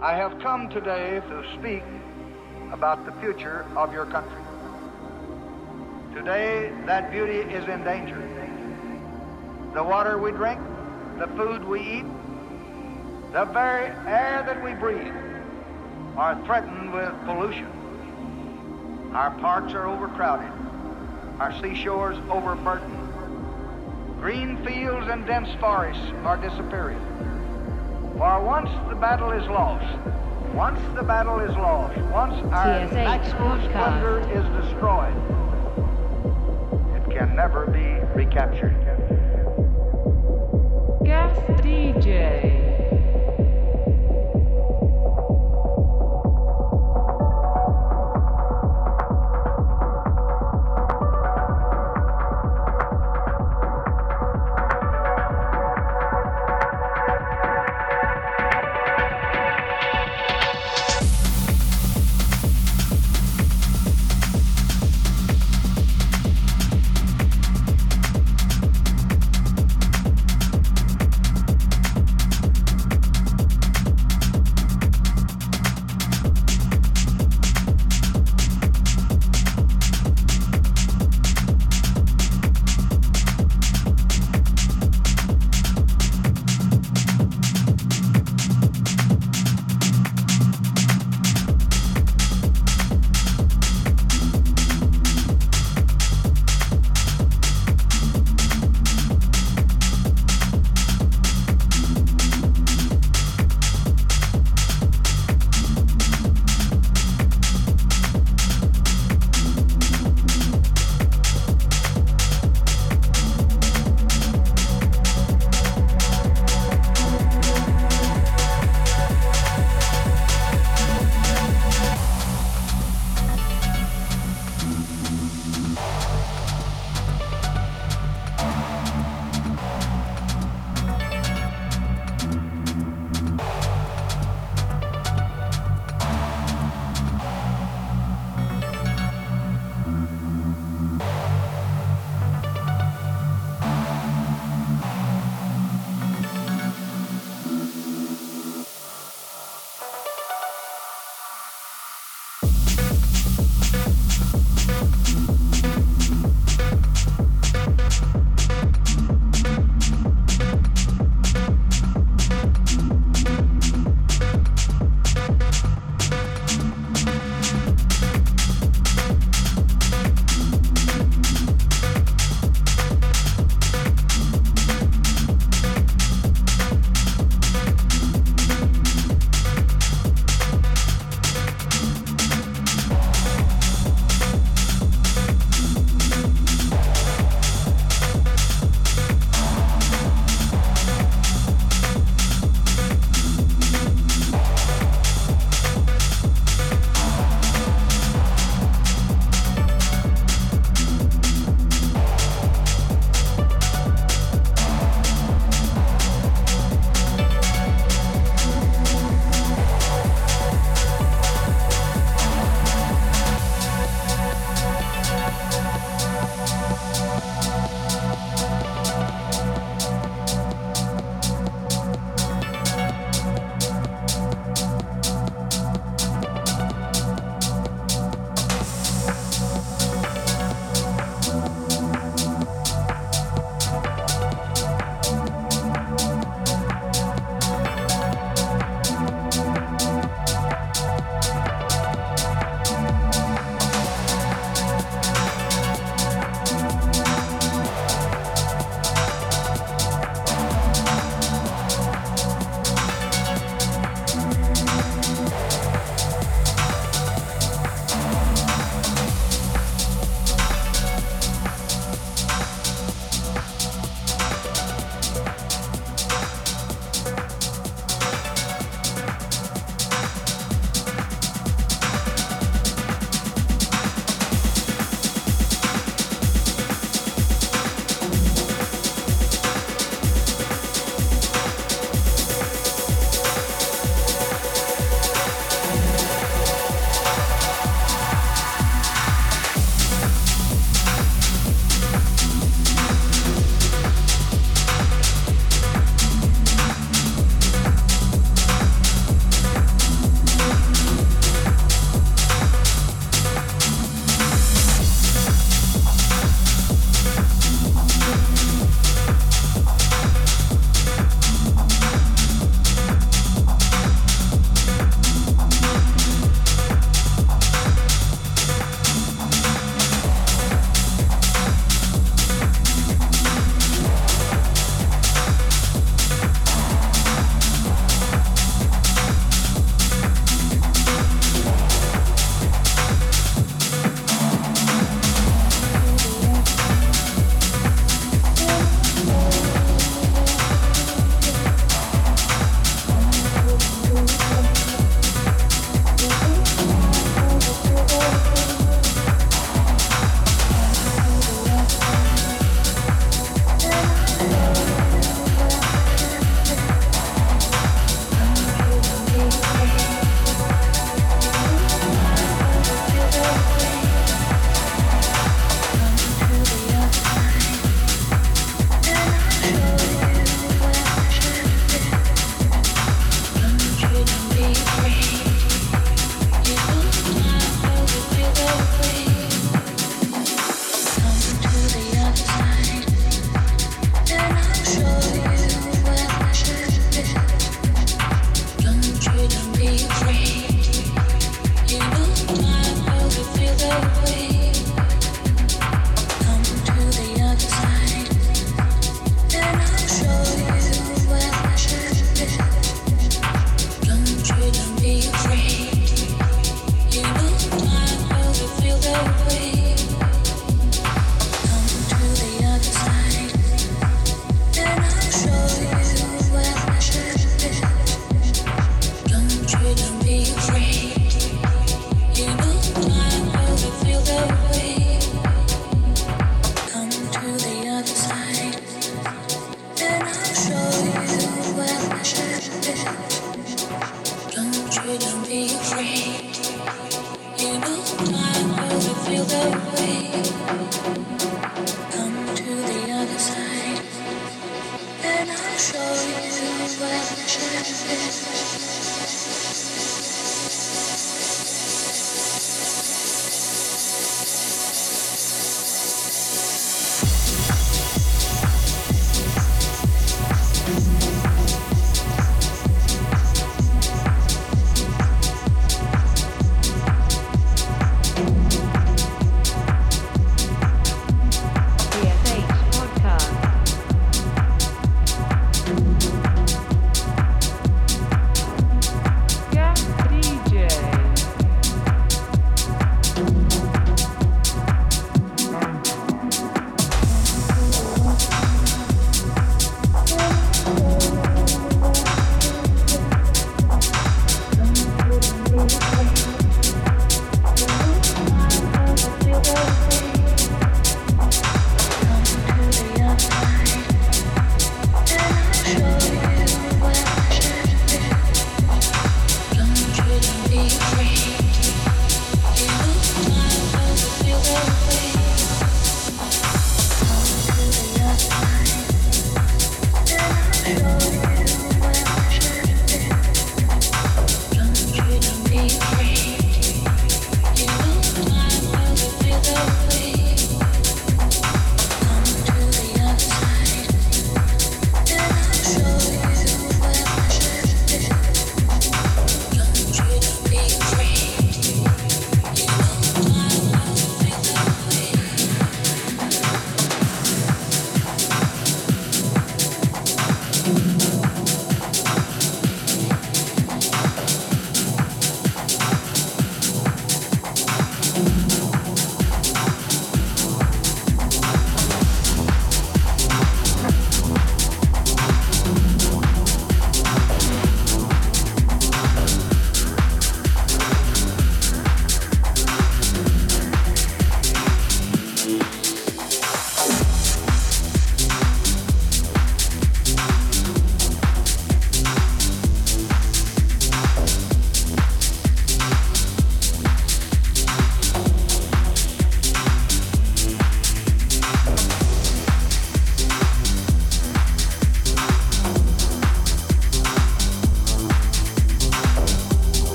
I have come today to speak about the future of your country. Today, that beauty is in danger. The water we drink, the food we eat, the very air that we breathe are threatened with pollution. Our parks are overcrowded, our seashores overburdened. Green fields and dense forests are disappearing. For once the battle is lost, once the battle is lost, once our podcast. splendor is destroyed, it can never be recaptured. Guest DJ.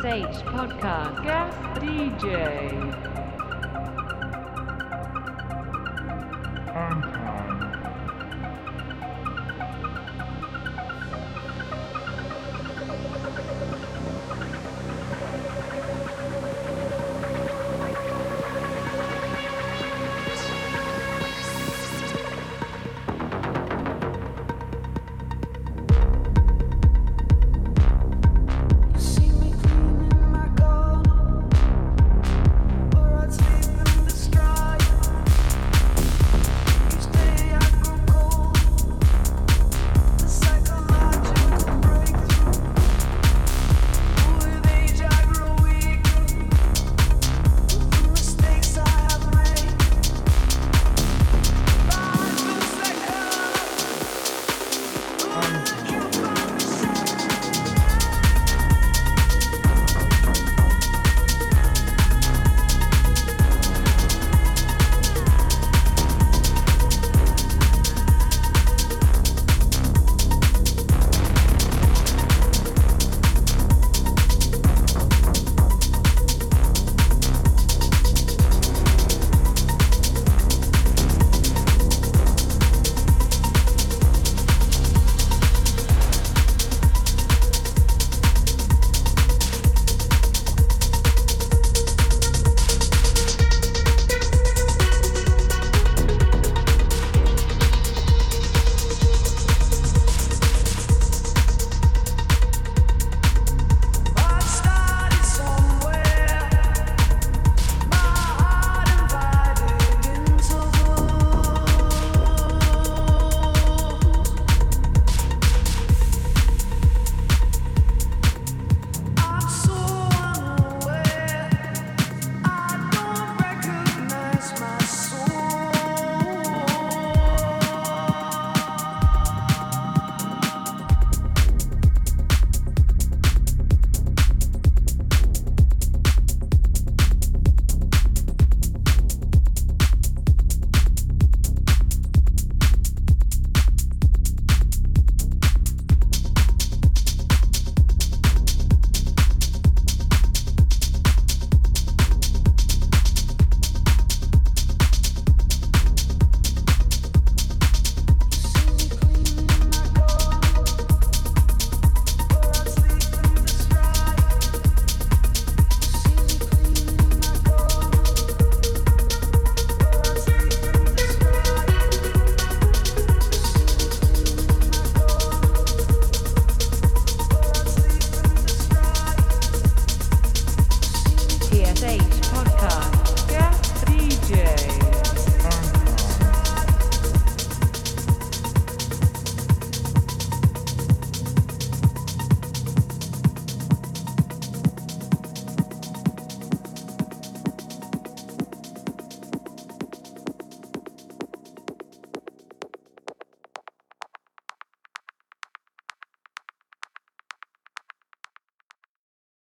TSH Podcast. Guest DJ.